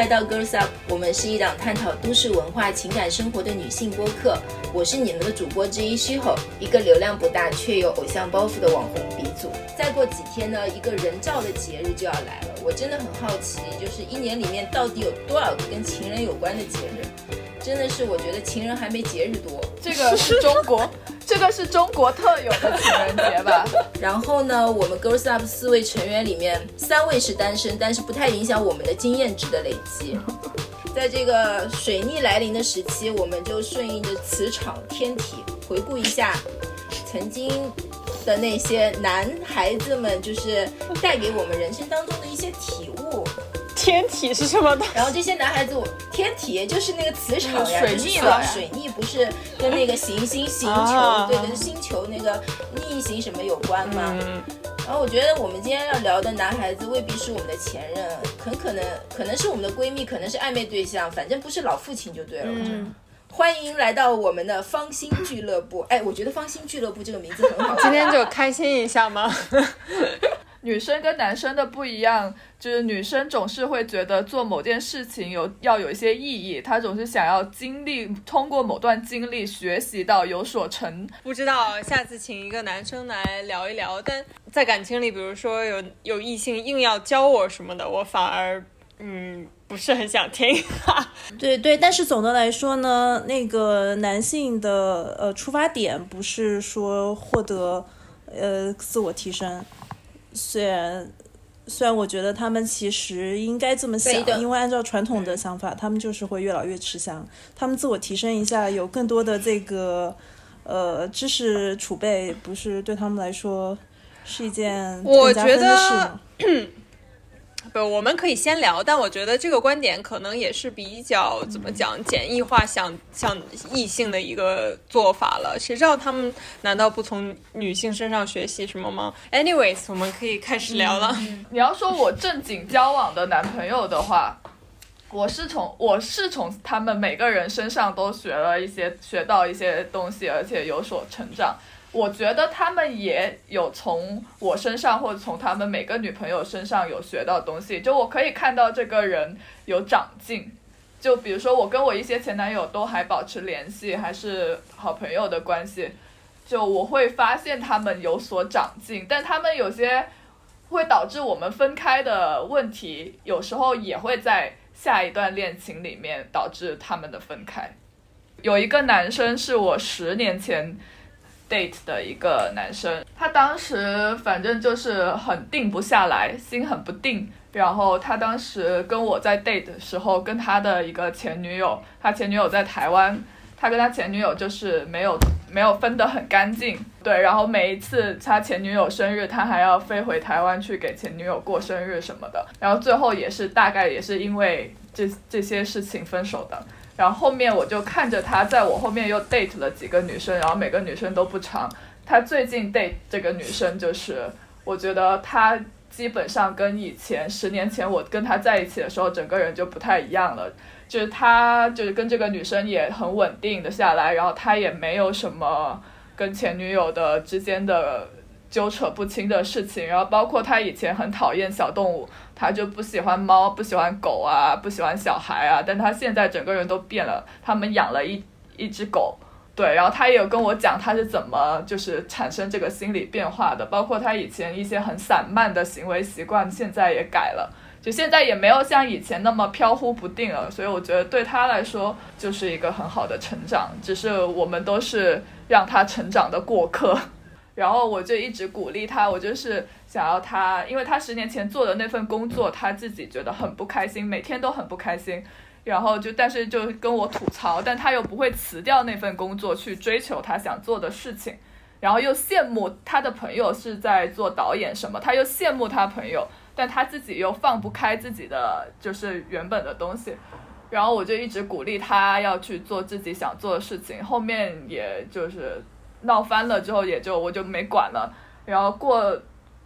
来到 Girls Up，我们是一档探讨都市文化、情感生活的女性播客。我是你们的主播之一虚吼，一个流量不大却有偶像包袱的网红鼻祖。再过几天呢，一个人造的节日就要来了，我真的很好奇，就是一年里面到底有多少个跟情人有关的节日？真的是我觉得情人还没节日多。这个是中国，这个是中国特有的情人节吧？然后呢，我们 Girls Up 四位成员里面，三位是单身，但是不太影响我们的经验值的累积。在这个水逆来临的时期，我们就顺应着磁场天体，回顾一下曾经的那些男孩子们，就是带给我们人生当中的一些体悟。天体是什么的？然后这些男孩子，我天体就是那个磁场呀，水逆了。水逆不是跟那个行星、星 球，对，跟星球那个逆行什么有关吗？然后我觉得我们今天要聊的男孩子未必是我们的前任，很可能可能是我们的闺蜜，可能是暧昧对象，反正不是老父亲就对了。嗯，欢迎来到我们的芳心俱乐部。哎，我觉得芳心俱乐部这个名字很好。今天就开心一下吗？女生跟男生的不一样，就是女生总是会觉得做某件事情有要有一些意义，她总是想要经历通过某段经历学习到有所成。不知道下次请一个男生来聊一聊，但在感情里，比如说有有异性硬要教我什么的，我反而嗯不是很想听。对对，但是总的来说呢，那个男性的呃出发点不是说获得呃自我提升。虽然，虽然我觉得他们其实应该这么想，因为按照传统的想法，他们就是会越老越吃香。他们自我提升一下，有更多的这个呃知识储备，不是对他们来说是一件我觉得。不，我们可以先聊，但我觉得这个观点可能也是比较怎么讲简易化，想想异性的一个做法了。谁知道他们难道不从女性身上学习什么吗？Anyways，我们可以开始聊了。你要说我正经交往的男朋友的话，我是从我是从他们每个人身上都学了一些，学到一些东西，而且有所成长。我觉得他们也有从我身上或者从他们每个女朋友身上有学到东西，就我可以看到这个人有长进。就比如说我跟我一些前男友都还保持联系，还是好朋友的关系，就我会发现他们有所长进，但他们有些会导致我们分开的问题，有时候也会在下一段恋情里面导致他们的分开。有一个男生是我十年前。Date 的一个男生，他当时反正就是很定不下来，心很不定。然后他当时跟我在 date 的时候，跟他的一个前女友，他前女友在台湾，他跟他前女友就是没有没有分得很干净。对，然后每一次他前女友生日，他还要飞回台湾去给前女友过生日什么的。然后最后也是大概也是因为这这些事情分手的。然后后面我就看着他在我后面又 date 了几个女生，然后每个女生都不长。他最近 date 这个女生，就是我觉得他基本上跟以前十年前我跟他在一起的时候，整个人就不太一样了。就是他就是跟这个女生也很稳定的下来，然后他也没有什么跟前女友的之间的纠扯不清的事情。然后包括他以前很讨厌小动物。他就不喜欢猫，不喜欢狗啊，不喜欢小孩啊，但他现在整个人都变了。他们养了一一只狗，对，然后他也有跟我讲他是怎么就是产生这个心理变化的，包括他以前一些很散漫的行为习惯，现在也改了，就现在也没有像以前那么飘忽不定了。所以我觉得对他来说就是一个很好的成长，只是我们都是让他成长的过客。然后我就一直鼓励他，我就是想要他，因为他十年前做的那份工作，他自己觉得很不开心，每天都很不开心。然后就，但是就跟我吐槽，但他又不会辞掉那份工作去追求他想做的事情。然后又羡慕他的朋友是在做导演什么，他又羡慕他朋友，但他自己又放不开自己的就是原本的东西。然后我就一直鼓励他要去做自己想做的事情。后面也就是。闹翻了之后，也就我就没管了。然后过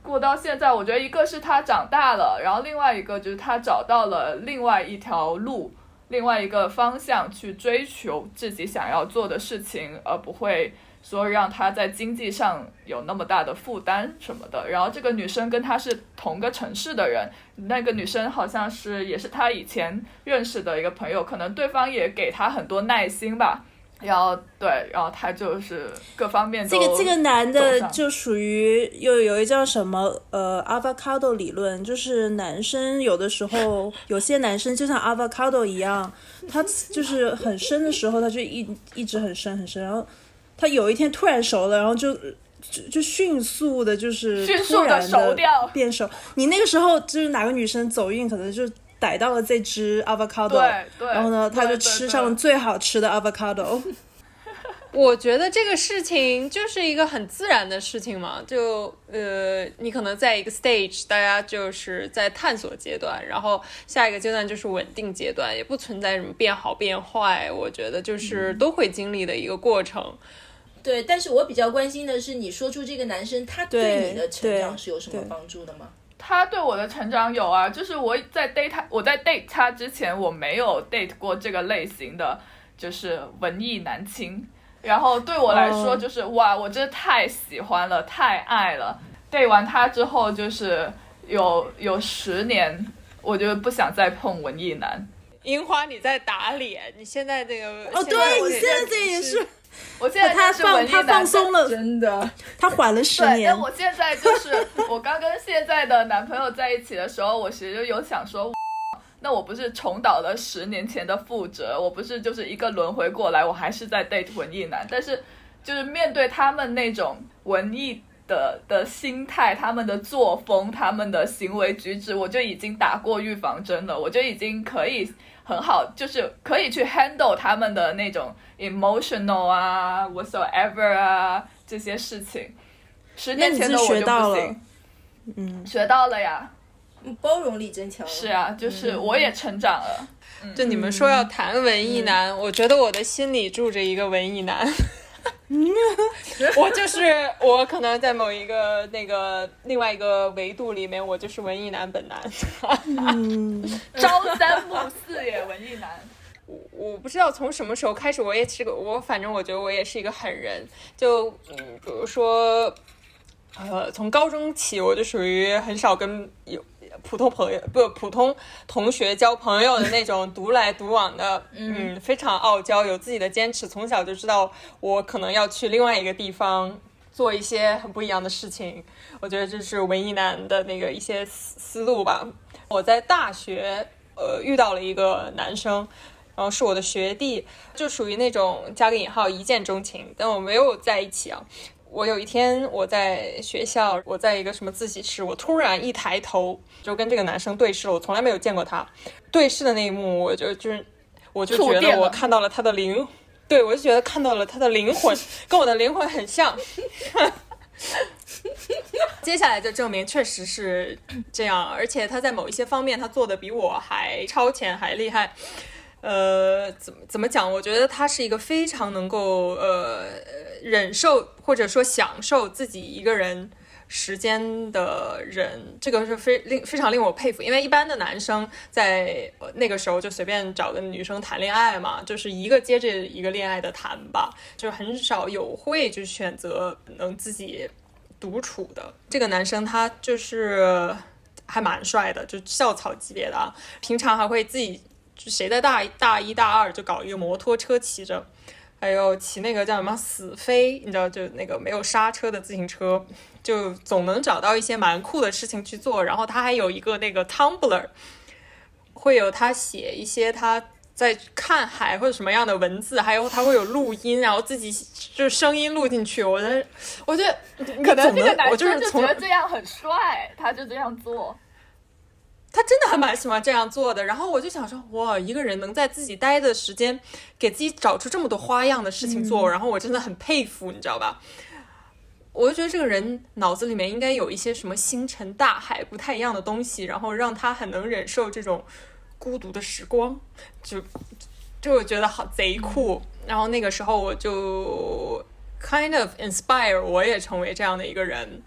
过到现在，我觉得一个是他长大了，然后另外一个就是他找到了另外一条路，另外一个方向去追求自己想要做的事情，而不会说让他在经济上有那么大的负担什么的。然后这个女生跟他是同个城市的人，那个女生好像是也是他以前认识的一个朋友，可能对方也给他很多耐心吧。然后对，然后他就是各方面这个这个男的就属于又有一叫什么呃 avocado 理论，就是男生有的时候 有些男生就像 avocado 一样，他就是很深的时候他就一一直很深很深，然后他有一天突然熟了，然后就就就迅速的就是迅速的熟掉变熟。你那个时候就是哪个女生走运，可能就。逮到了这只 avocado，对然后呢，他就吃上了最好吃的 avocado。我觉得这个事情就是一个很自然的事情嘛，就呃，你可能在一个 stage，大家就是在探索阶段，然后下一个阶段就是稳定阶段，也不存在什么变好变坏，我觉得就是都会经历的一个过程。对，但是我比较关心的是，你说出这个男生，他对你的成长是有什么帮助的吗？他对我的成长有啊，就是我在 date 他，我在 date 他之前，我没有 date 过这个类型的，就是文艺男青。然后对我来说，就是哇，我真的太喜欢了，太爱了。date 完他之后，就是有有十年，我就不想再碰文艺男。樱花，你在打脸？你现在这个哦，对你现在这也是。我现在他放他放松了，真的，他缓了十年。但我现在就是我刚跟现在的男朋友在一起的时候，我其实有想说，那我不是重蹈了十年前的覆辙，我不是就是一个轮回过来，我还是在 date 文艺男。但是就是面对他们那种文艺的的心态，他们的作风，他们的行为举止，我就已经打过预防针了，我就已经可以。很好，就是可以去 handle 他们的那种 emotional 啊，whatsoever 啊这些事情。十年前的我就不行，嗯，学到了呀，包容力增强了。是啊，就是我也成长了。就你们说要谈文艺男，我觉得我的心里住着一个文艺男。我就是我，可能在某一个那个另外一个维度里面，我就是文艺男本男。朝三暮四也文艺男。我我不知道从什么时候开始，我也是个我，反正我觉得我也是一个狠人。就嗯，比如说，呃，从高中起，我就属于很少跟有。普通朋友不普通同学交朋友的那种独来独往的，嗯，非常傲娇，有自己的坚持。从小就知道我可能要去另外一个地方做一些很不一样的事情。我觉得这是文艺男的那个一些思思路吧。我在大学呃遇到了一个男生，然后是我的学弟，就属于那种加个引号一见钟情，但我没有在一起啊。我有一天我在学校，我在一个什么自习室，我突然一抬头就跟这个男生对视了。我从来没有见过他，对视的那一幕，我就就是我就觉得我看到了他的灵，对我就觉得看到了他的灵魂，跟我的灵魂很像。接下来就证明确实是这样，而且他在某一些方面他做的比我还超前，还厉害。呃，怎么怎么讲？我觉得他是一个非常能够呃忍受或者说享受自己一个人时间的人，这个是非令非常令我佩服。因为一般的男生在那个时候就随便找个女生谈恋爱嘛，就是一个接着一个恋爱的谈吧，就很少有会就选择能自己独处的。这个男生他就是还蛮帅的，就校草级别的啊，平常还会自己。就谁在大大一大二就搞一个摩托车骑着，还有骑那个叫什么死飞，你知道就那个没有刹车的自行车，就总能找到一些蛮酷的事情去做。然后他还有一个那个 Tumblr，会有他写一些他在看海或者什么样的文字，还有他会有录音，然后自己就是声音录进去。我觉得，我觉得可能这个男生就觉得这样很帅，他就这样做。他真的还蛮喜欢这样做的，然后我就想说，哇，一个人能在自己待的时间，给自己找出这么多花样的事情做，然后我真的很佩服，你知道吧？我就觉得这个人脑子里面应该有一些什么星辰大海不太一样的东西，然后让他很能忍受这种孤独的时光，就就我觉得好贼酷。然后那个时候我就 kind of inspire 我也成为这样的一个人。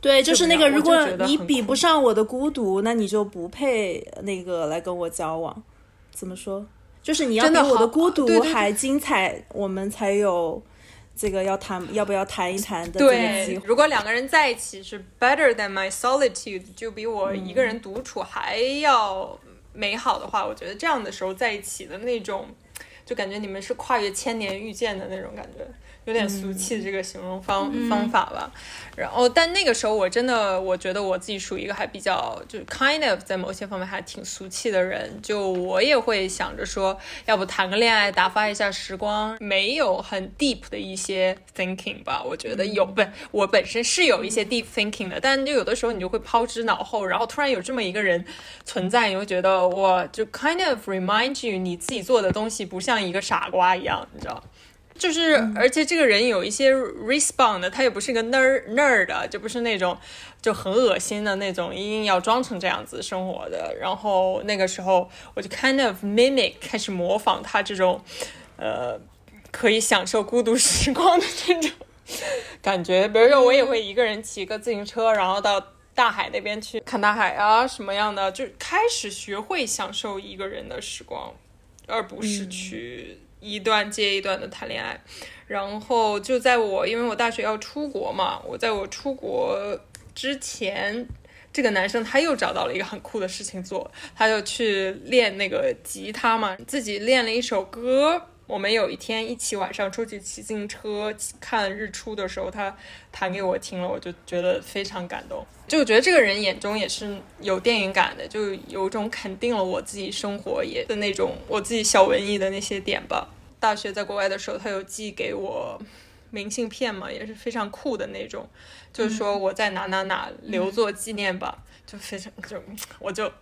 对，就是那个，如果你比不上我的孤独，那你就不配那个来跟我交往。怎么说？就是你要比我的孤独还精彩，我们才有这个要谈要不要谈一谈的这个机会。如果两个人在一起是 better than my solitude，就比我一个人独处还要美好的话，我觉得这样的时候在一起的那种，就感觉你们是跨越千年遇见的那种感觉。有点俗气这个形容方方法吧，然后但那个时候我真的我觉得我自己属于一个还比较就是 kind of 在某些方面还挺俗气的人，就我也会想着说要不谈个恋爱打发一下时光，没有很 deep 的一些 thinking 吧，我觉得有不我本身是有一些 deep thinking 的，但就有的时候你就会抛之脑后，然后突然有这么一个人存在，你会觉得我就 kind of remind you 你自己做的东西不像一个傻瓜一样，你知道。就是，而且这个人有一些 respond，他也不是个 nerd nerd，就不是那种就很恶心的那种，一定要装成这样子生活的。然后那个时候，我就 kind of mimic，开始模仿他这种，呃，可以享受孤独时光的这种感觉。比如说，我也会一个人骑个自行车，然后到大海那边去看大海啊，什么样的，就开始学会享受一个人的时光，而不是去。一段接一段的谈恋爱，然后就在我因为我大学要出国嘛，我在我出国之前，这个男生他又找到了一个很酷的事情做，他就去练那个吉他嘛，自己练了一首歌。我们有一天一起晚上出去骑自行车看日出的时候，他弹给我听了，我就觉得非常感动。就我觉得这个人眼中也是有电影感的，就有种肯定了我自己生活也的那种我自己小文艺的那些点吧。大学在国外的时候，他有寄给我明信片嘛，也是非常酷的那种，就是说我在哪哪哪留作纪念吧，就非常就我就。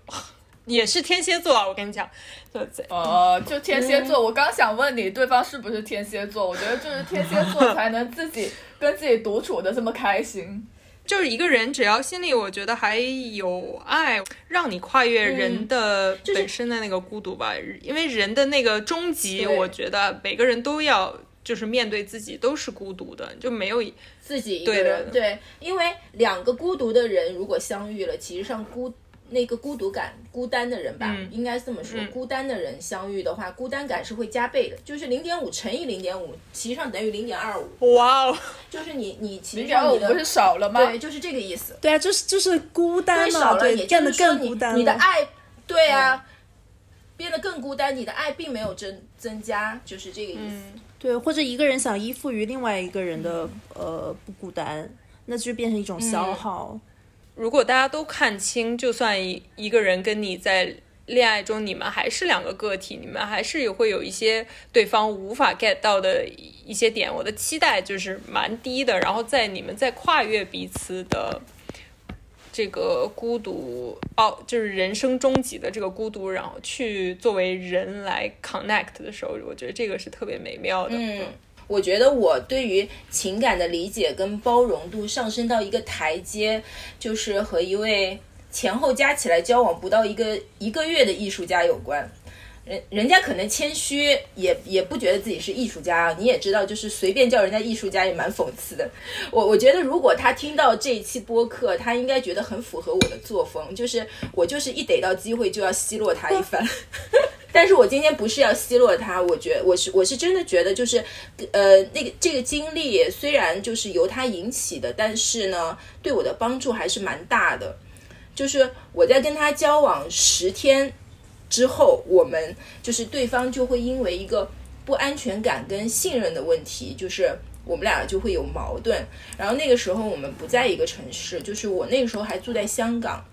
也是天蝎座啊，我跟你讲，就呃，就天蝎座。我刚想问你，对方是不是天蝎座？我觉得就是天蝎座才能自己跟自己独处的这么开心。就是一个人，只要心里我觉得还有爱，让你跨越人的本身的那个孤独吧。因为人的那个终极，我觉得每个人都要就是面对自己都是孤独的，就没有自己一个人。对，因为两个孤独的人如果相遇了，其实上孤。那个孤独感、孤单的人吧，应该这么说。孤单的人相遇的话，孤单感是会加倍的，就是零点五乘以零点五，其实上等于零点二五。哇哦！就是你你其实上你的不是少了吗？对，就是这个意思。对啊，就是就是孤单少了，也变得更孤单你的爱，对啊，变得更孤单，你的爱并没有增增加，就是这个意思。对，或者一个人想依附于另外一个人的呃不孤单，那就变成一种消耗。如果大家都看清，就算一一个人跟你在恋爱中，你们还是两个个体，你们还是会有一些对方无法 get 到的一些点。我的期待就是蛮低的，然后在你们在跨越彼此的这个孤独，哦，就是人生终极的这个孤独，然后去作为人来 connect 的时候，我觉得这个是特别美妙的。嗯。我觉得我对于情感的理解跟包容度上升到一个台阶，就是和一位前后加起来交往不到一个一个月的艺术家有关。人人家可能谦虚，也也不觉得自己是艺术家。你也知道，就是随便叫人家艺术家也蛮讽刺的。我我觉得，如果他听到这一期播客，他应该觉得很符合我的作风，就是我就是一逮到机会就要奚落他一番。但是我今天不是要奚落他，我觉我是我是真的觉得就是，呃，那个这个经历虽然就是由他引起的，但是呢，对我的帮助还是蛮大的。就是我在跟他交往十天。之后，我们就是对方就会因为一个不安全感跟信任的问题，就是我们俩就会有矛盾。然后那个时候我们不在一个城市，就是我那个时候还住在香港，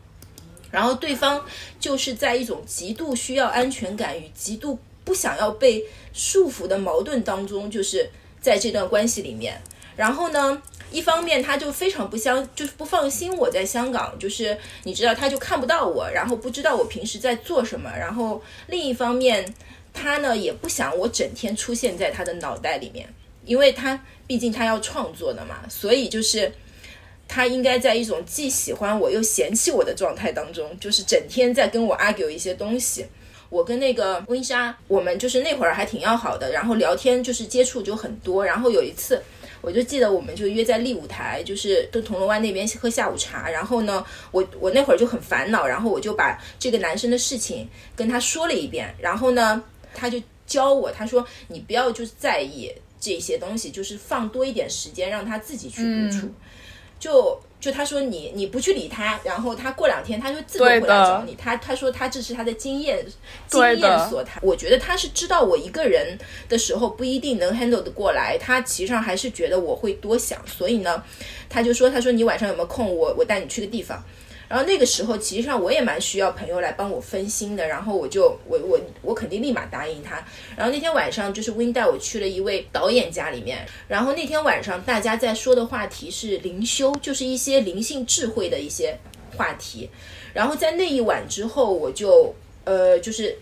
然后对方就是在一种极度需要安全感与极度不想要被束缚的矛盾当中，就是在这段关系里面。然后呢？一方面，他就非常不相，就是不放心我在香港，就是你知道，他就看不到我，然后不知道我平时在做什么。然后另一方面，他呢也不想我整天出现在他的脑袋里面，因为他毕竟他要创作的嘛，所以就是他应该在一种既喜欢我又嫌弃我的状态当中，就是整天在跟我 argue 一些东西。我跟那个温莎，我们就是那会儿还挺要好的，然后聊天就是接触就很多。然后有一次。我就记得我们就约在利舞台，就是跟铜锣湾那边喝下午茶。然后呢，我我那会儿就很烦恼，然后我就把这个男生的事情跟他说了一遍。然后呢，他就教我，他说你不要就是在意这些东西，就是放多一点时间让他自己去独处。就就他说你你不去理他，然后他过两天他就自动回来找你。他他说他这是他的经验经验所谈。我觉得他是知道我一个人的时候不一定能 handle 的过来，他其实上还是觉得我会多想，所以呢，他就说他说你晚上有没有空？我我带你去个地方。然后那个时候，其实上我也蛮需要朋友来帮我分心的。然后我就我我我肯定立马答应他。然后那天晚上，就是 Win 带我去了一位导演家里面。然后那天晚上，大家在说的话题是灵修，就是一些灵性智慧的一些话题。然后在那一晚之后，我就呃就是。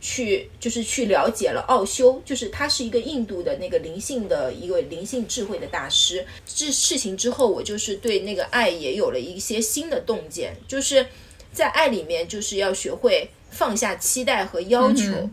去就是去了解了奥修，就是他是一个印度的那个灵性的一个灵性智慧的大师。这事情之后，我就是对那个爱也有了一些新的洞见，就是在爱里面就是要学会放下期待和要求，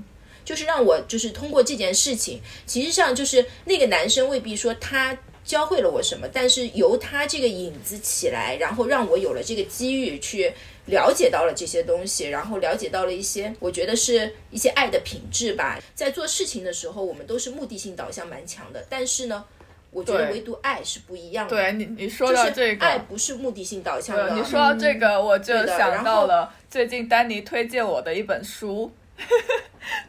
就是让我就是通过这件事情，其实上就是那个男生未必说他教会了我什么，但是由他这个影子起来，然后让我有了这个机遇去。了解到了这些东西，然后了解到了一些，我觉得是一些爱的品质吧。在做事情的时候，我们都是目的性导向蛮强的，但是呢，我觉得唯独爱是不一样的。对你，你说到这个，爱不是目的性导向的。你说到这个，我就想到了最近丹尼推荐我的一本书，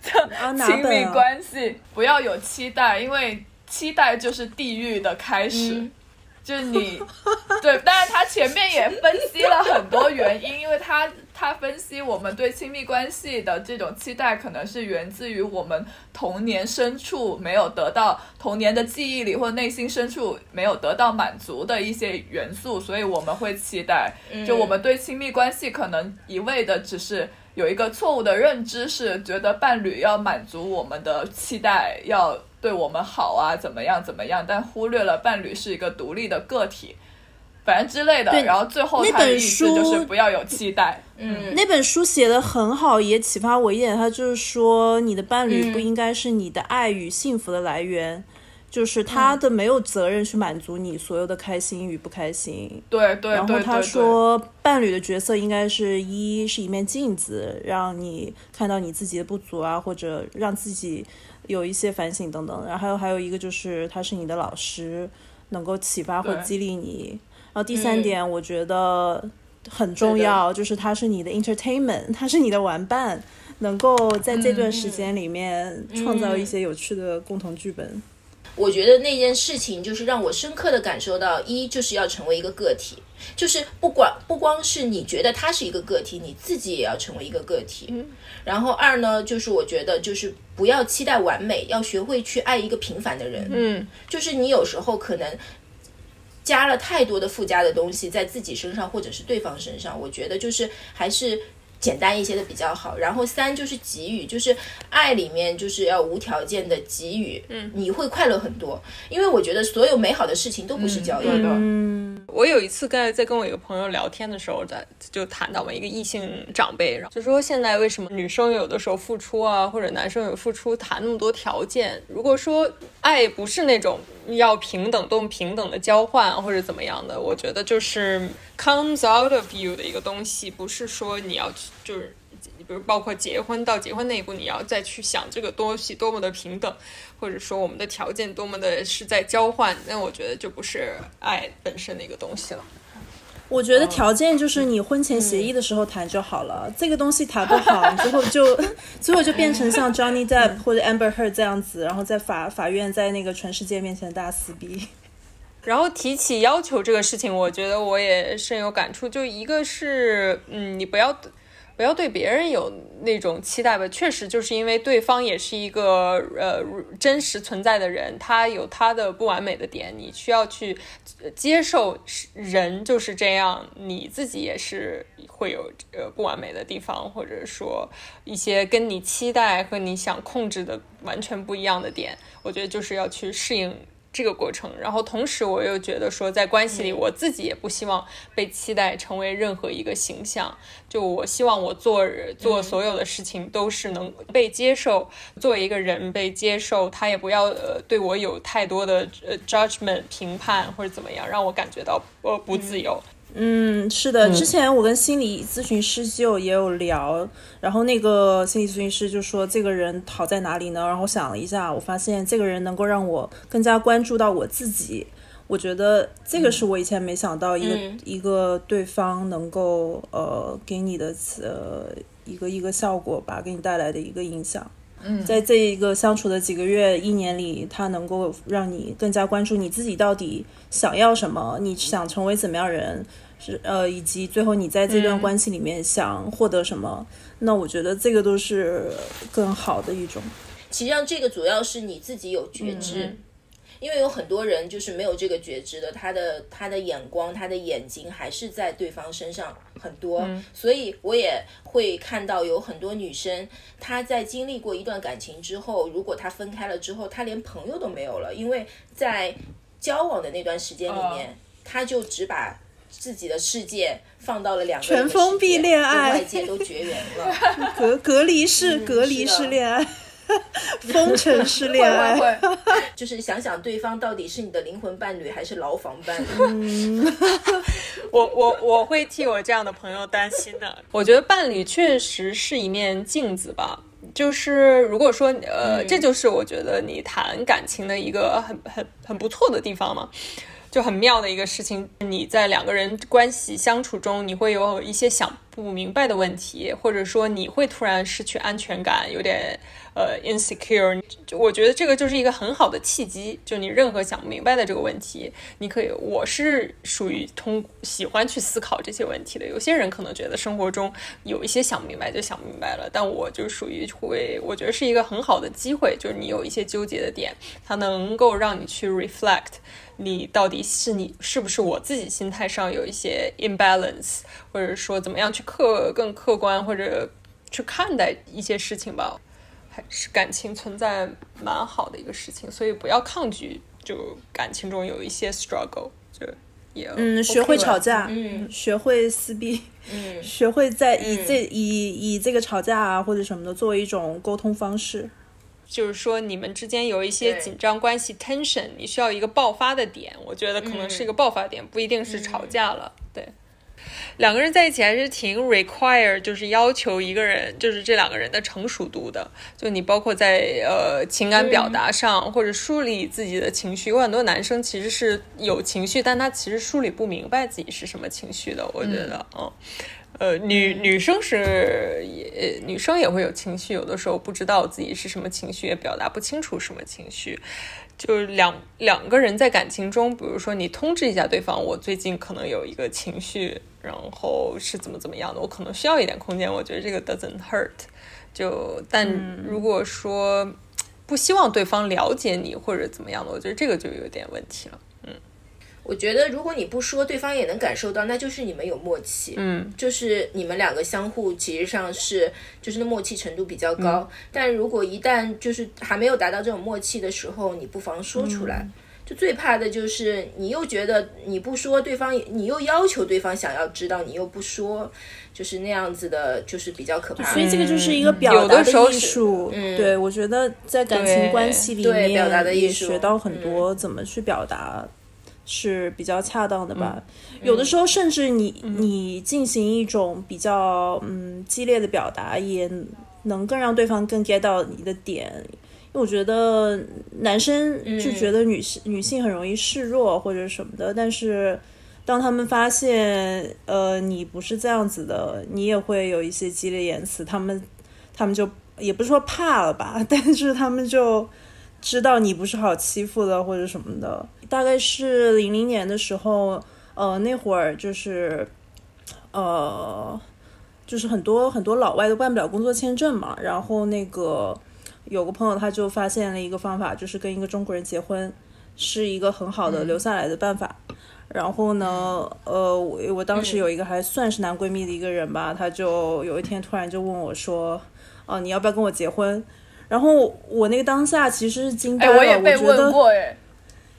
叫《亲密关系》，不要有期待，因为期待就是地狱的开始。就是你，对，但是他前面也分析了很多原因，因为他他分析我们对亲密关系的这种期待，可能是源自于我们童年深处没有得到童年的记忆里或内心深处没有得到满足的一些元素，所以我们会期待。就我们对亲密关系可能一味的只是有一个错误的认知，是觉得伴侣要满足我们的期待，要。对我们好啊，怎么样怎么样？但忽略了伴侣是一个独立的个体，反正之类的。然后最后他的意思就是不要有期待。嗯，那本书写的很好，也启发我一点。他就是说，你的伴侣不应该是你的爱与幸福的来源，就是他的没有责任去满足你所有的开心与不开心。对对。然后他说，伴侣的角色应该是一是一面镜子，让你看到你自己的不足啊，或者让自己。有一些反省等等，然后还有还有一个就是他是你的老师，能够启发或激励你。然后第三点我觉得很重要，就是他是你的 entertainment，他是你的玩伴，能够在这段时间里面创造一些有趣的共同剧本。我觉得那件事情就是让我深刻的感受到，一就是要成为一个个体，就是不管不光是你觉得他是一个个体，你自己也要成为一个个体。然后二呢，就是我觉得就是不要期待完美，要学会去爱一个平凡的人。嗯，就是你有时候可能加了太多的附加的东西在自己身上或者是对方身上，我觉得就是还是。简单一些的比较好，然后三就是给予，就是爱里面就是要无条件的给予，嗯，你会快乐很多，因为我觉得所有美好的事情都不是交易的。嗯，我有一次在在跟我一个朋友聊天的时候，在就谈到嘛一个异性长辈，然后就说现在为什么女生有的时候付出啊，或者男生有付出谈那么多条件？如果说爱不是那种要平等动平等的交换或者怎么样的，我觉得就是 comes out of you 的一个东西，不是说你要去。就是，比如包括结婚到结婚那一步，你要再去想这个东西多么的平等，或者说我们的条件多么的是在交换，那我觉得就不是爱本身的一个东西了。我觉得条件就是你婚前协议的时候谈就好了，这个东西谈不好，最后就 最后就变成像 Johnny Depp 或者 Amber Heard 这样子，然后在法法院在那个全世界面前大撕逼。然后提起要求这个事情，我觉得我也深有感触。就一个是，嗯，你不要。不要对别人有那种期待吧，确实就是因为对方也是一个呃真实存在的人，他有他的不完美的点，你需要去接受人就是这样，你自己也是会有呃不完美的地方，或者说一些跟你期待和你想控制的完全不一样的点，我觉得就是要去适应这个过程。然后同时我又觉得说，在关系里，我自己也不希望被期待成为任何一个形象。就我希望我做做所有的事情都是能被接受，作为一个人被接受，他也不要呃对我有太多的呃 judgment 评判或者怎么样，让我感觉到呃不自由。嗯，是的，之前我跟心理咨询师就也有聊，然后那个心理咨询师就说这个人好在哪里呢？然后想了一下，我发现这个人能够让我更加关注到我自己，我觉得这个是我以前没想到一个一个对方能够呃给你的呃一个一个效果吧，给你带来的一个影响。在这一个相处的几个月、一年里，他能够让你更加关注你自己到底想要什么，你想成为怎么样人。是呃，以及最后你在这段关系里面想获得什么？那我觉得这个都是更好的一种。其实际上，这个主要是你自己有觉知，因为有很多人就是没有这个觉知的，他的他的眼光、他的眼睛还是在对方身上很多。所以我也会看到有很多女生，她在经历过一段感情之后，如果她分开了之后，她连朋友都没有了，因为在交往的那段时间里面，她就只把。自己的世界放到了两个全封闭恋爱，外界都绝缘了，隔隔离式隔离式恋爱，封城式恋爱，就是想想对方到底是你的灵魂伴侣还是牢房伴侣。我我我会替我这样的朋友担心的。我觉得伴侣确实是一面镜子吧，就是如果说呃，这就是我觉得你谈感情的一个很很很不错的地方嘛。就很妙的一个事情，你在两个人关系相处中，你会有一些想不明白的问题，或者说你会突然失去安全感，有点呃 insecure。就我觉得这个就是一个很好的契机，就你任何想不明白的这个问题，你可以，我是属于通喜欢去思考这些问题的。有些人可能觉得生活中有一些想不明白就想明白了，但我就属于会，我觉得是一个很好的机会，就是你有一些纠结的点，它能够让你去 reflect。你到底是你是不是我自己心态上有一些 imbalance，或者说怎么样去客更客观或者去看待一些事情吧？还是感情存在蛮好的一个事情，所以不要抗拒，就感情中有一些 struggle，就也嗯，学会吵架，嗯，学会撕逼，嗯，学会在以这以以这个吵架啊或者什么的作为一种沟通方式。就是说，你们之间有一些紧张关系 tension，你需要一个爆发的点。我觉得可能是一个爆发点，不一定是吵架了。对，两个人在一起还是挺 require，就是要求一个人，就是这两个人的成熟度的。就你包括在呃情感表达上，或者梳理自己的情绪。有很多男生其实是有情绪，但他其实梳理不明白自己是什么情绪的。我觉得，嗯。呃，女女生是也女生也会有情绪，有的时候不知道自己是什么情绪，也表达不清楚什么情绪。就两两个人在感情中，比如说你通知一下对方，我最近可能有一个情绪，然后是怎么怎么样的，我可能需要一点空间。我觉得这个 doesn't hurt。就但如果说不希望对方了解你或者怎么样的，我觉得这个就有点问题了。我觉得，如果你不说，对方也能感受到，那就是你们有默契。嗯，就是你们两个相互其实上是，就是那默契程度比较高。但如果一旦就是还没有达到这种默契的时候，你不妨说出来。就最怕的就是你又觉得你不说，对方你又要求对方想要知道，你又不说，就是那样子的，就是比较可怕。所以这个就是一个表达的艺术。嗯，对我觉得在感情关系里面，表达的艺术学到很多怎么去表达。是比较恰当的吧？有的时候，甚至你你进行一种比较嗯激烈的表达，也能更让对方更 get 到你的点。因为我觉得男生就觉得女性女性很容易示弱或者什么的，但是当他们发现呃你不是这样子的，你也会有一些激烈言辞，他们他们就也不是说怕了吧，但是他们就。知道你不是好欺负的或者什么的，大概是零零年的时候，呃，那会儿就是，呃，就是很多很多老外都办不了工作签证嘛，然后那个有个朋友他就发现了一个方法，就是跟一个中国人结婚，是一个很好的留下来的办法。然后呢，呃，我我当时有一个还算是男闺蜜的一个人吧，他就有一天突然就问我说，哦，你要不要跟我结婚？然后我那个当下其实是惊呆了，我也被问过，哎，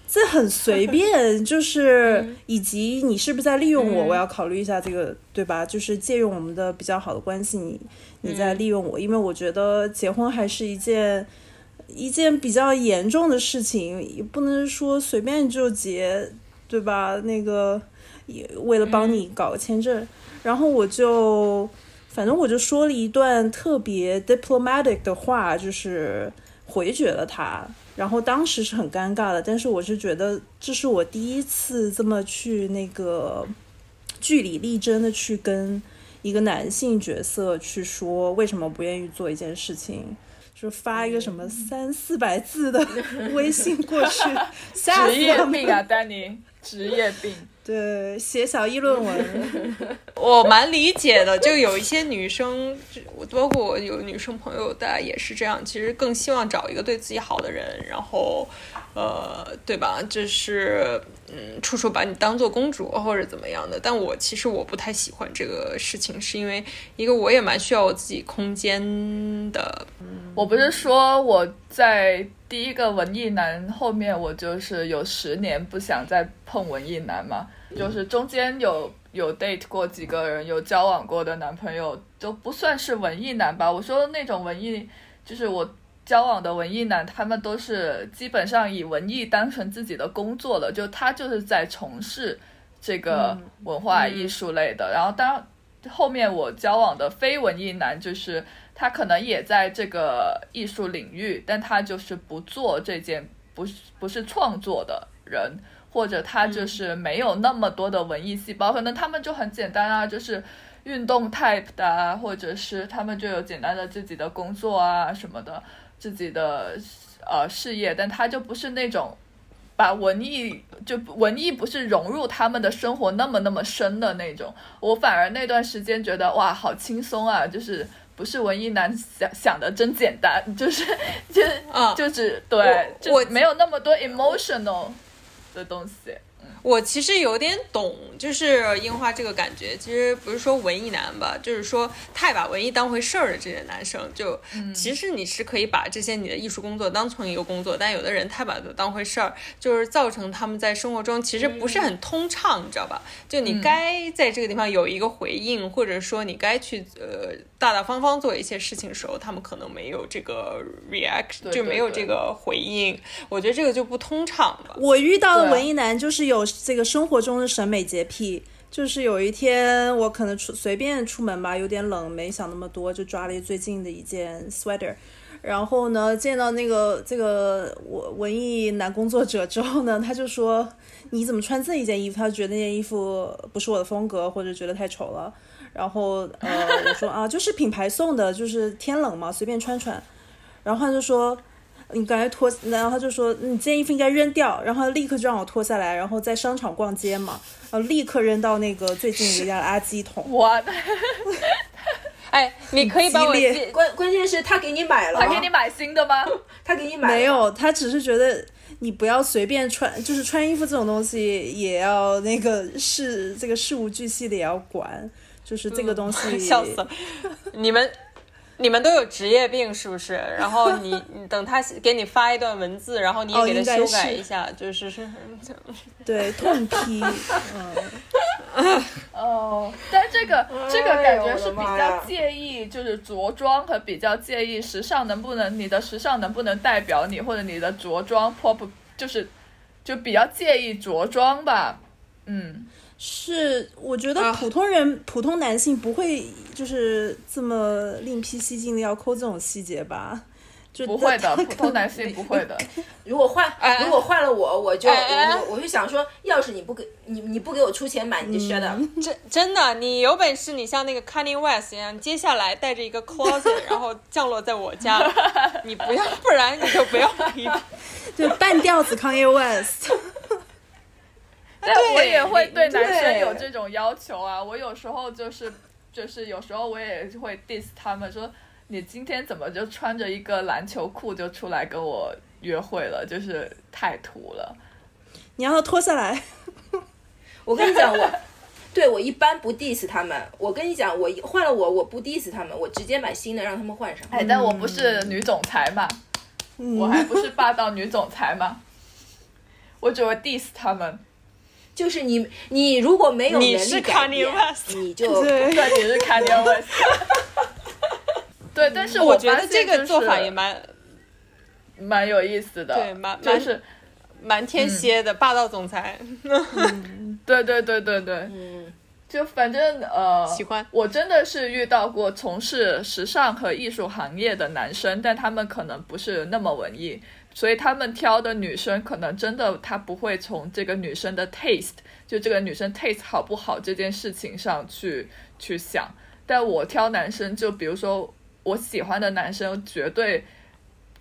这很随便，就 是以及你是不是在利用我，我要考虑一下这个，对吧？就是借用我们的比较好的关系，你你在利用我，因为我觉得结婚还是一件一件比较严重的事情，也不能说随便就结，对吧？那个也为了帮你搞个签证，然后我就反正我就说了一段特别 diplomatic 的话，就是回绝了他。然后当时是很尴尬的，但是我是觉得这是我第一次这么去那个据理力争的去跟一个男性角色去说为什么不愿意做一件事情，就发一个什么三四百字的 微信过去，吓职业病啊，丹尼，职业病。对，写小议论文，我蛮理解的，就有一些女生，就包括我有女生朋友，大家也是这样，其实更希望找一个对自己好的人，然后，呃，对吧？就是，嗯，处处把你当做公主或者怎么样的。但我其实我不太喜欢这个事情，是因为一个我也蛮需要我自己空间的，我不是说我在第一个文艺男后面，我就是有十年不想再碰文艺男嘛，就是中间有有 date 过几个人，有交往过的男朋友都不算是文艺男吧。我说那种文艺，就是我交往的文艺男，他们都是基本上以文艺当成自己的工作了，就他就是在从事这个文化艺术类的。然后当后面我交往的非文艺男，就是他可能也在这个艺术领域，但他就是不做这件不是不是创作的人，或者他就是没有那么多的文艺细胞，可能他们就很简单啊，就是运动 type 的啊，或者是他们就有简单的自己的工作啊什么的，自己的呃事业，但他就不是那种。把文艺就文艺不是融入他们的生活那么那么深的那种，我反而那段时间觉得哇好轻松啊，就是不是文艺男想想的真简单，就是 就啊就是对，我没有那么多 emotional 的东西。我其实有点懂，就是樱花这个感觉。其实不是说文艺男吧，就是说太把文艺当回事儿的这些男生，就、其实你是可以把这些你的艺术工作当成一个工作，但有的人太把它当回事儿，就是造成他们在生活中其实不是很通畅，你知道吧？就你该在这个地方有一个回应，或者说你该去呃大大方方做一些事情的时候，他们可能没有这个 react，对就没有这个回应。我觉得这个就不通畅了。我遇到的文艺男就是有这个生活中的审美洁癖，就是有一天我可能出随便出门吧，有点冷，没想那么多，就抓了最近的一件 sweater。然后呢，见到那个这个文文艺男工作者之后呢，他就说：“你怎么穿这一件衣服？”他觉得那件衣服不是我的风格，或者觉得太丑了。然后呃，我说啊，就是品牌送的，就是天冷嘛，随便穿穿。然后他就说：“你刚才脱，然后他就说你这件衣服应该扔掉，然后他立刻就让我脱下来，然后在商场逛街嘛，然后立刻扔到那个最近的一家 垃圾桶。我哎，你可以把我关关键是他给你买了，他给你买新的吗？他给你买没有，他只是觉得你不要随便穿，就是穿衣服这种东西也要那个事这个事无巨细的也要管，就是这个东西。笑死了！你们你们都有职业病是不是？然后你你等他给你发一段文字，然后你也给他修改一下，就是。是 对痛批，嗯，哦，但这个这个感觉是比较介意，就是着装和比较介意时尚能不能，你的时尚能不能代表你，或者你的着装 pop 就是就比较介意着装吧。嗯，是我觉得啊普通人、普通男性不会就是这么另辟蹊径的要抠这种细节吧？就不会的，普通男性不会的。如果换哎如果换了我，我就我我就想说，要是你不给你你不给我出钱买，你就 shut up。真真的，你有本事你像那个 Kanye West 一样，接下来带着一个 closet，然后降落在我家，你不要，不然你就不要。就半吊子 Kanye West。但我也会对男生有这种要求啊。我有时候就是就是有时候我也会 diss 他们说，你今天怎么就穿着一个篮球裤就出来跟我约会了，就是太土了。你让他脱下来，我跟你讲，我对我一般不 diss 他们。我跟你讲，我换了我，我不 diss 他们，我直接买新的让他们换上。哎，但我不是女总裁嘛，嗯我还不是霸道女总裁嘛。我只会 diss 他们。就是你，你如果没有能你是力改变 West，你就对，你是 Kanye West。对，但是我觉得这个做法也蛮蛮有意思的，对蛮就是蛮天蝎的、霸道总裁，对对对对对，嗯，就反正呃，喜欢。我真的是遇到过从事时尚和艺术行业的男生，但他们可能不是那么文艺，所以他们挑的女生可能真的他不会从这个女生的 taste，就这个女生 taste 好不好这件事情上去去想。但我挑男生，就比如说我喜欢的男生，绝对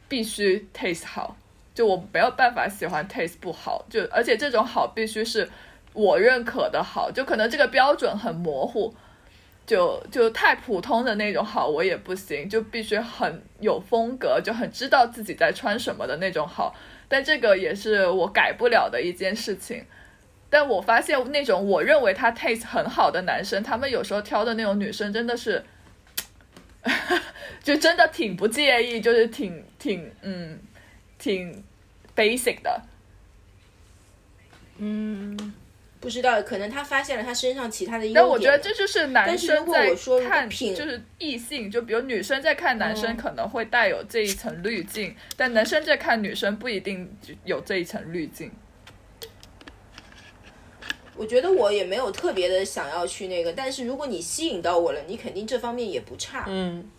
必须 taste 好，就我没有办法喜欢 taste 不好，就而且这种好必须是我认可的好，就可能这个标准很模糊，就就太普通的那种好我也不行，就必须很有风格，就很知道自己在穿什么的那种好。但这个也是我改不了的一件事情。但我发现那种我认为他 taste 很好的男生，他们有时候挑的那种女生真的是，就真的挺不介意，就是挺挺嗯挺 basic 的。嗯不知道，可能他发现了他身上其他的优点。但我觉得这就是男但是如生在果我说看，品就是异性，就比如女生在看男生嗯可能会带有这一层滤镜，但男生在看女生不一定有这一层滤镜。我觉得我也没有特别的想要去那个，但是如果你吸引到我了，你肯定这方面也不差。嗯，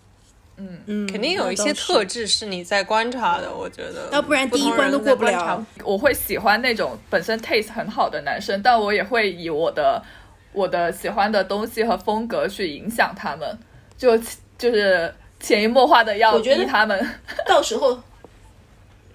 嗯，肯定有一些特质是你在观察的，我觉得，要不然第一关都过不了。我会喜欢那种本身 taste 很好的男生，但我也会以我的我的喜欢的东西和风格去影响他们，就就是潜移默化的要我觉得逼他们。到时候，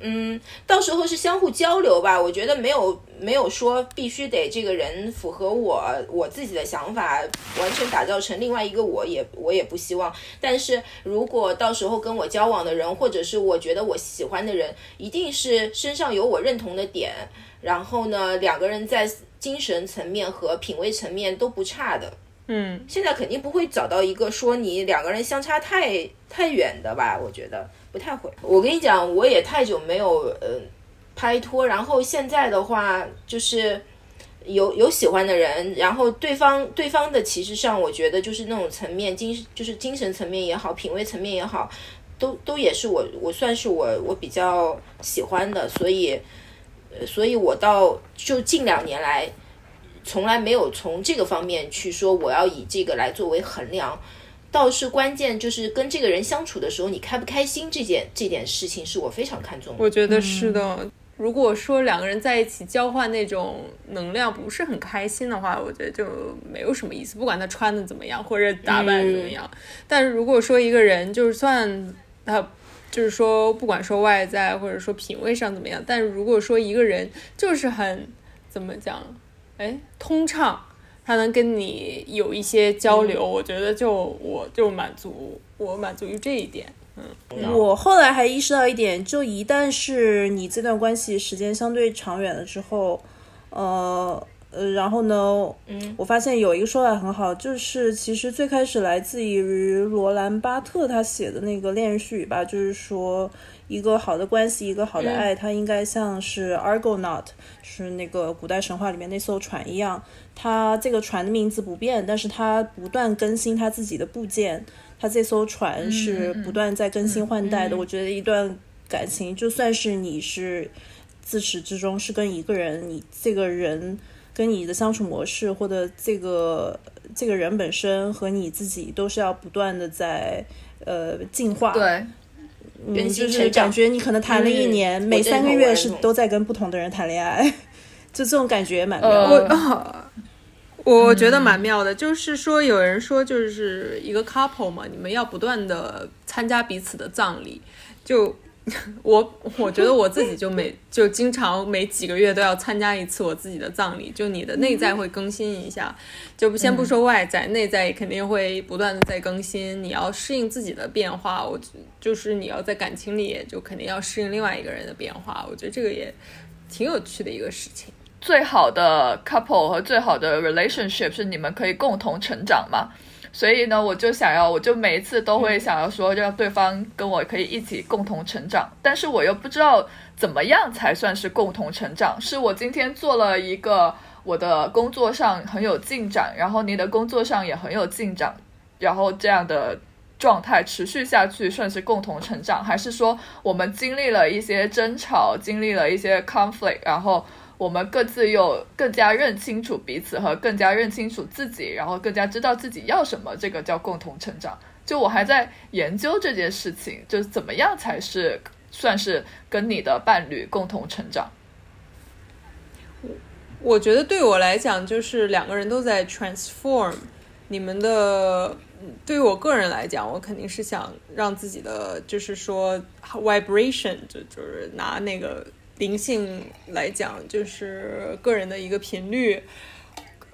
嗯，到时候是相互交流吧。我觉得没有没有说必须得这个人符合我我自己的想法，完全打造成另外一个我也我也不希望。但是如果到时候跟我交往的人，或者是我觉得我喜欢的人，一定是身上有我认同的点，然后呢，两个人在精神层面和品味层面都不差的。嗯，现在肯定不会找到一个说你两个人相差太太远的吧？我觉得不太会。我跟你讲，我也太久没有呃拍拖，然后现在的话就是有有喜欢的人，然后对方对方的其实上，我觉得就是那种层面精就是精神层面也好，品味层面也好，都都也是我我算是我我比较喜欢的，所以呃所以我到就近两年来。从来没有从这个方面去说我要以这个来作为衡量，倒是关键就是跟这个人相处的时候，你开不开心这件这件事情是我非常看重的。我觉得是的。如果说两个人在一起交换那种能量不是很开心的话，我觉得就没有什么意思。不管他穿的怎么样或者打扮怎么样，但是如果说一个人就算他就是说不管说外在或者说品味上怎么样，但是如果说一个人就是很怎么讲，哎，通畅，他能跟你有一些交流，我觉得就我就满足，我满足于这一点。嗯，我后来还意识到一点，就一旦是你这段关系时间相对长远了之后，呃呃，然后呢，嗯，我发现有一个说法很好，就是其实最开始来自于罗兰巴特他写的那个恋人絮语吧，就是说一个好的关系，一个好的爱，它应该像是 Argonaut，是那个古代神话里面那艘船一样，它这个船的名字不变，但是它不断更新它自己的部件。它这艘船是不断在更新换代的。我觉得一段感情，就算是你是自始至终是跟一个人，你这个人跟你的相处模式，或者这个这个人本身和你自己，都是要不断的在呃进化。对，就是感觉你可能谈了一年，嗯每三个月是都在跟不同的人谈恋爱，就这种感觉蛮妙。我觉得蛮妙的，就是说有人说就是一个 couple 嘛，你们要不断的参加彼此的葬礼。就 我我觉得我自己就每就经常每几个月都要参加一次我自己的葬礼，就你的内在会更新一下，就先不说外在，内在肯定会不断的在更新。你要适应自己的变化，我就是你要在感情里也就肯定要适应另外一个人的变化。我觉得这个也挺有趣的一个事情。最好的 couple 和最好的 relationship 是你们可以共同成长嘛。所以呢，我就想要，我就每一次都会想要说，让对方跟我可以一起共同成长，但是我又不知道怎么样才算是共同成长？是我今天做了一个我的工作上很有进展，然后你的工作上也很有进展，然后这样的状态持续下去算是共同成长，还是说我们经历了一些争吵，经历了一些 conflict，然后我们各自又更加认清楚彼此和更加认清楚自己，然后更加知道自己要什么，这个叫共同成长。就我还在研究这件事情，就是怎么样才是算是跟你的伴侣共同成长。我觉得对我来讲，就是两个人都在 transform。你们的对于我个人来讲，我肯定是想让自己的，就是说 vibration，就就是拿那个灵性来讲，就是个人的一个频率，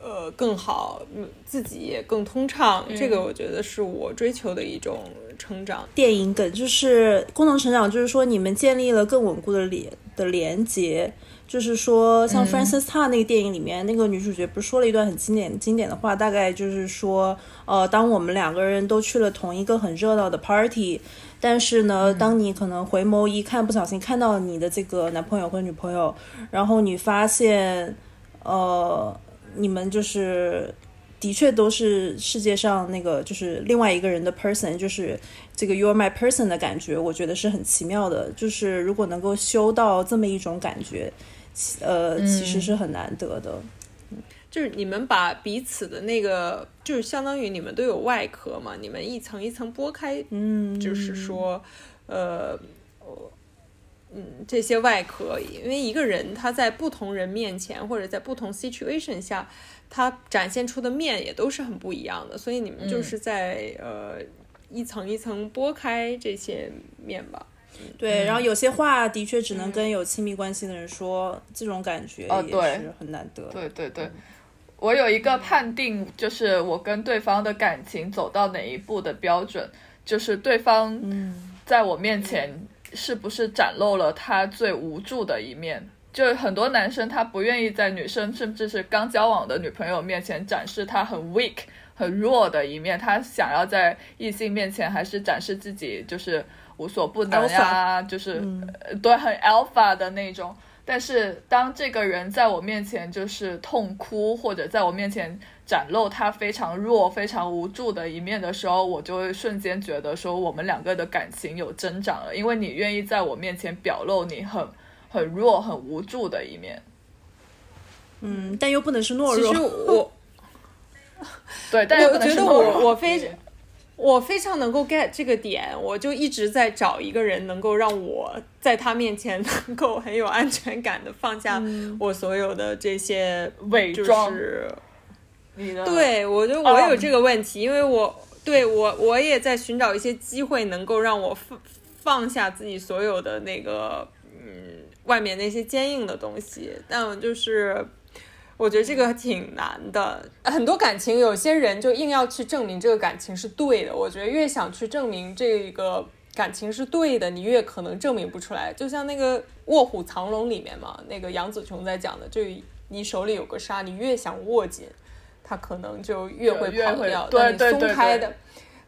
呃，更好，自己也更通畅。这个我觉得是我追求的一种成长。电影梗就是共同成长，就是说你们建立了更稳固的连的连接。就是说，像 Francis Ha 那个电影里面，那个女主角不是说了一段很经典经典的话，大概就是说，呃，当我们两个人都去了同一个很热闹的 party，但是呢，当你可能回眸一看，不小心看到你的这个男朋友或女朋友，然后你发现，呃，你们就是的确都是世界上那个就是另外一个人的 person，就是这个 you're my person 的感觉，我觉得是很奇妙的。就是如果能够修到这么一种感觉。呃，其实是很难得的，就是你们把彼此的那个，就是相当于你们都有外壳嘛，你们一层一层剥开，嗯，就是说，呃，嗯，这些外壳，因为一个人他在不同人面前或者在不同 situation 下，他展现出的面也都是很不一样的，所以你们就是在呃一层一层剥开这些面吧。对，然后有些话的确只能跟有亲密关系的人说，这种感觉也是很难得。对对对，我有一个判定，就是我跟对方的感情走到哪一步的标准，就是对方在我面前是不是展露了他最无助的一面。就很多男生他不愿意在女生甚至是刚交往的女朋友面前展示他很 weak、很弱的一面，他想要在异性面前还是展示自己就是。无所不能呀，就是对很 alpha 的那种。但是当这个人在我面前就是痛哭，或者在我面前展露他非常弱、非常无助的一面的时候，我就会瞬间觉得说我们两个的感情有增长了，因为你愿意在我面前表露你很很弱、很无助的一面。嗯，但又不能是懦弱。其实我，对，但又不能是懦弱。我非。我非常能够 get 这个点，我就一直在找一个人能够让我在他面前能够很有安全感的放下我所有的这些伪装。你对，我就我有这个问题，因为我对我我也在寻找一些机会能够让我放放下自己所有的那个嗯外面那些坚硬的东西，但我就是。我觉得这个挺难的，很多感情，有些人就硬要去证明这个感情是对的。我觉得越想去证明这个感情是对的，你越可能证明不出来。就像那个《卧虎藏龙》里面嘛，那个杨紫琼在讲的，就你手里有个沙，你越想握紧，它可能就越会跑掉。当你松开的，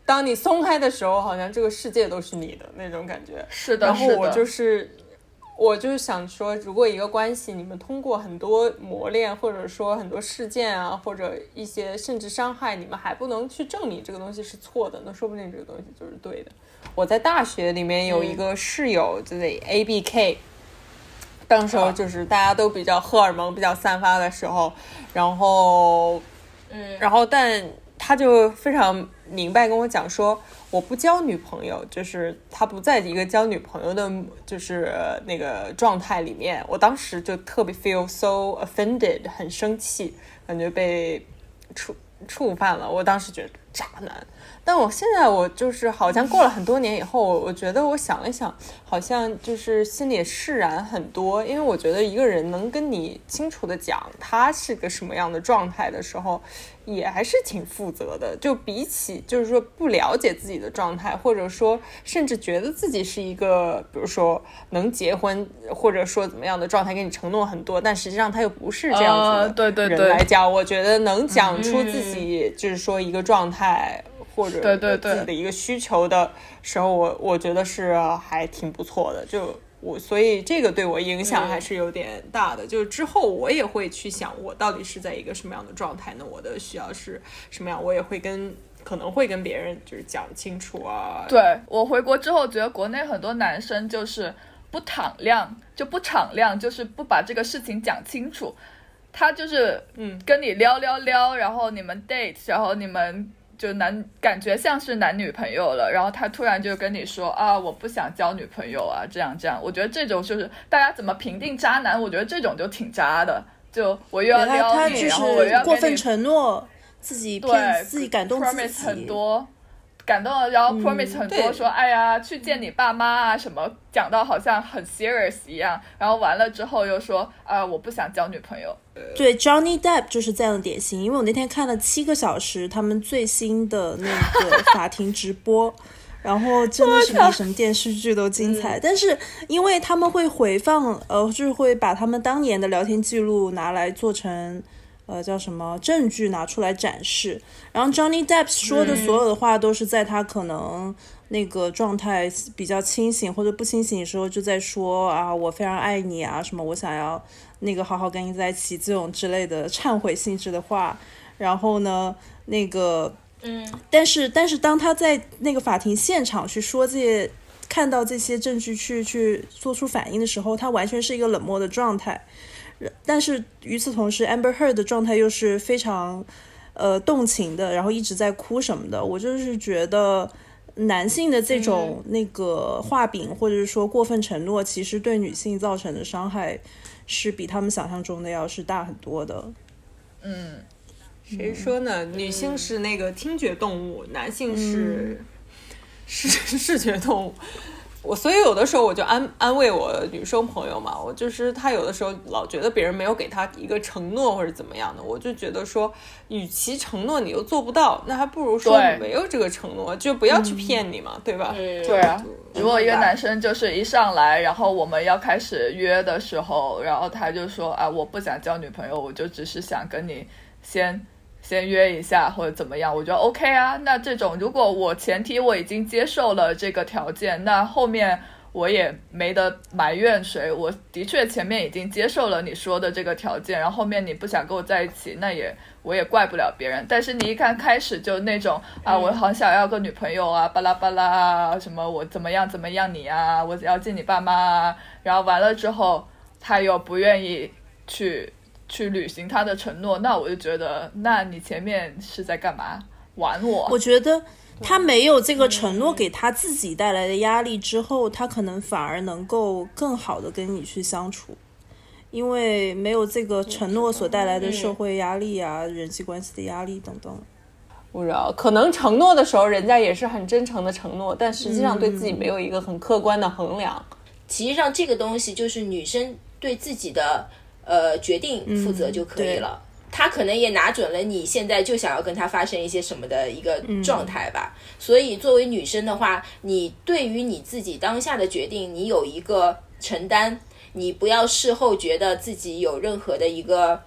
当你松开的时候，好像这个世界都是你的那种感觉。是的，然后我就是。我就是想说，如果一个关系，你们通过很多磨练，或者说很多事件啊，或者一些甚至伤害，你们还不能去证明这个东西是错的，那说不定这个东西就是对的。我在大学里面有一个室友，就是 A B K，当时候就是大家都比较荷尔蒙比较散发的时候，然后，嗯，然后但他就非常明白跟我讲说。我不交女朋友，就是他不在一个交女朋友的，就是那个状态里面。我当时就特别 feel so offended，很生气，感觉被触触犯了。我当时觉得渣男。但我现在我就是好像过了很多年以后，我觉得我想了想，好像就是心里释然很多。因为我觉得一个人能跟你清楚的讲他是个什么样的状态的时候，也还是挺负责的。就比起就是说不了解自己的状态，或者说甚至觉得自己是一个比如说能结婚或者说怎么样的状态，给你承诺很多，但实际上他又不是这样子的人来讲，我觉得能讲出自己就是说一个状态。或者自己的一个需求的时候，我我觉得是还挺不错的。就我所以这个对我影响嗯还是有点大的。就是之后我也会去想，我到底是在一个什么样的状态呢？我的需要是什么样？我也会跟可能会跟别人就是讲清楚啊。对我回国之后，觉得国内很多男生就是不敞亮，就不敞亮，就是不把这个事情讲清楚。他就是嗯跟你撩撩撩，然后你们 date，然后你们就男感觉像是男女朋友了，然后他突然就跟你说啊，我不想交女朋友啊，这样这样。我觉得这种就是大家怎么评定渣男？我觉得这种就挺渣的。就我又要他撩你，然后我又要过分承诺，自己骗对自己感动自己，很多，感动了，然后 promise 很多，对说哎呀去见你爸妈啊什么，讲到好像很 serious 一样，然后完了之后又说啊我不想交女朋友，对，Johnny Depp 就是这样的典型。因为我那天看了七个小时他们最新的那个法庭直播，然后真的是比什么电视剧都精彩。但是因为他们会回放，呃，就是会把他们当年的聊天记录拿来做成。呃，叫什么证据拿出来展示？然后 Johnny Depp 说的所有的话都是在他可能那个状态比较清醒或者不清醒的时候就在说啊，我非常爱你啊，什么我想要那个好好跟你在一起这种之类的忏悔性质的话。然后呢，那个，嗯，但是但是当他在那个法庭现场去说这些，看到这些证据去去做出反应的时候，他完全是一个冷漠的状态。但是与此同时，Amber Heard 的状态又是非常呃动情的，然后一直在哭什么的。我就是觉得男性的这种那个画饼，或者是说过分承诺，其实对女性造成的伤害是比他们想象中的要是大很多的。嗯，谁说呢？女性是那个听觉动物，男性是、视 视觉动物。我所以有的时候我就安安慰我女生朋友嘛，我就是她有的时候老觉得别人没有给她一个承诺或者怎么样的，我就觉得说，与其承诺你又做不到，那还不如说对没有这个承诺，就不要去骗你嘛，对吧？嗯，对啊。如果一个男生就是一上来，然后我们要开始约的时候，然后他就说啊，我不想交女朋友，我就只是想跟你先先约一下或者怎么样，我觉得 OK 啊。那这种如果我前提我已经接受了这个条件，那后面我也没得埋怨谁。我的确前面已经接受了你说的这个条件，然后后面你不想跟我在一起，那也我也怪不了别人。但是你一看开始就那种啊，我好想要个女朋友啊，巴拉巴拉啊，什么我怎么样怎么样你啊，我要见你爸妈啊，然后完了之后他又不愿意去去履行他的承诺，那我就觉得，那你前面是在干嘛？玩我？我觉得他没有这个承诺给他自己带来的压力之后，他可能反而能够更好的跟你去相处，因为没有这个承诺所带来的社会压力啊、人际关系的压力等等。不知道，可能承诺的时候人家也是很真诚的承诺，但实际上对自己没有一个很客观的衡量。其实上这个东西就是女生对自己的呃决定负责就可以了。他可能也拿准了你现在就想要跟他发生一些什么的一个状态吧，所以作为女生的话，你对于你自己当下的决定，你有一个承担，你不要事后觉得自己有任何的一个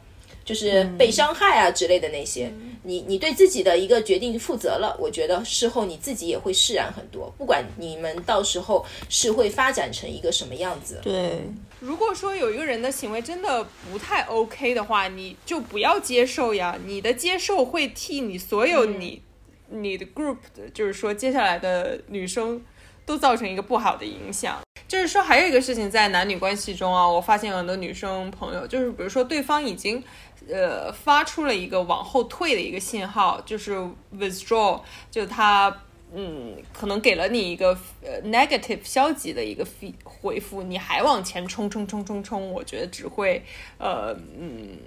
就是被伤害啊之类的那些，你你对自己的一个决定负责了，我觉得事后你自己也会释然很多。不管你们到时候是会发展成一个什么样子，对，如果说有一个人的行为真的不太 OK 的话，你就不要接受呀。你的接受会替你所有你、你的 group 的，就是说接下来的女生都造成一个不好的影响。就是说，还有一个事情在男女关系中啊，我发现很多女生朋友，就是比如说对方已经呃发出了一个往后退的一个信号，就是 withdraw，就他嗯，可能给了你一个呃 negative 消极的一个 fe- 回复，你还往前冲冲冲冲冲，我觉得只会呃嗯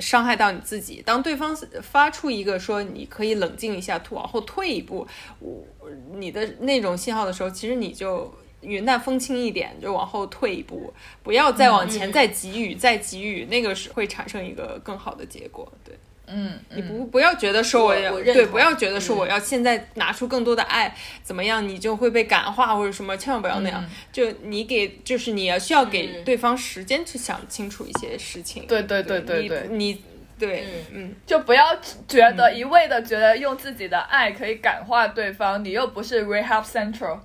伤害到你自己。当对方发出一个说你可以冷静一下，往后退一步，我你的那种信号的时候，其实你就。云淡风轻一点，就往后退一步，不要再往前再给予，再给予，那个是会产生一个更好的结果。对，嗯，你不不要觉得说我要对，不要觉得说我要现在拿出更多的爱，怎么样你就会被感化或者什么，千万不要那样。就你给，就是你要需要给对方时间去想清楚一些事情。对对对对你对你对，嗯，就不要觉得一味的觉得用自己的爱可以感化对方，你又不是 Rehab Central。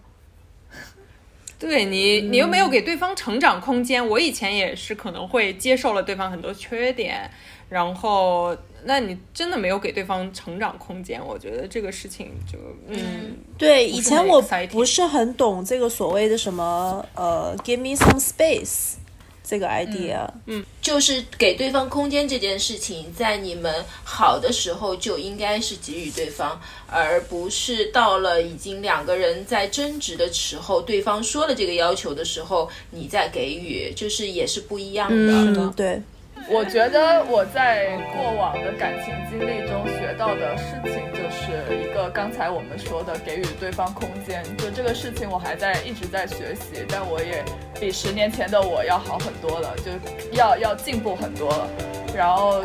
对你，你又没有给对方成长空间。我以前也是可能会接受了对方很多缺点，然后，那你真的没有给对方成长空间。我觉得这个事情就，嗯，对，以前我不是很懂这个所谓的什么呃，give me some space 这个 idea 嗯。就是给对方空间这件事情，在你们好的时候就应该是给予对方，而不是到了已经两个人在争执的时候，对方说了这个要求的时候，你再给予，就是也是不一样的。嗯，对，我觉得我在过往的感情经历中学到的事情，就是一个刚才我们说的给予对方空间。就这个事情，我还在一直在学习，但我也比十年前的我要好很多了，就要要进步很多了。然后，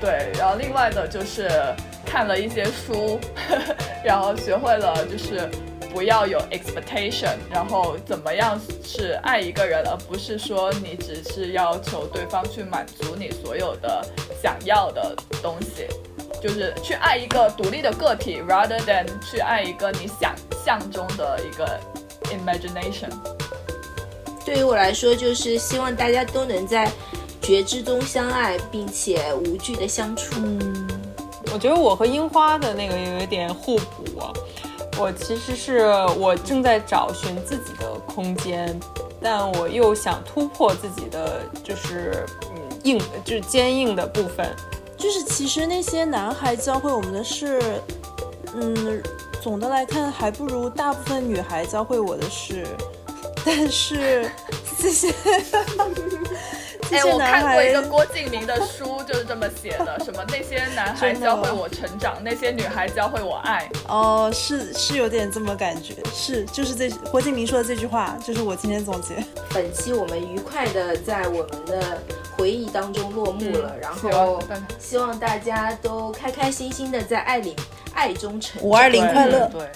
对，然后另外的就是看了一些书，然后学会了就是。不要有 expectation，然后怎么样是爱一个人，而不是说你只是要求对方去满足你所有的想要的东西，就是去爱一个独立的个体，rather than 去爱一个你想象中的一个 imagination。对于我来说，就是希望大家都能在觉知中相爱，并且无惧的相处。我觉得我和樱花的那个有一点互补啊。我其实是我正在找寻自己的空间，但我又想突破自己的就是硬就是坚硬的部分。就是其实那些男孩教会我们的事，嗯，总的来看还不如大部分女孩教会我的事。但是这些这哎，些男我看过一个郭敬明的书，就是这么写的，什么那些男孩教会我成长，那些女孩教会我爱。哦，是是有点这么感觉，是就是这郭敬明说的这句话，就是我今天总结。本期我们愉快的在我们的回忆当中落幕了，然后希望大家都开开心心的在爱里爱中成长。五二零快乐对。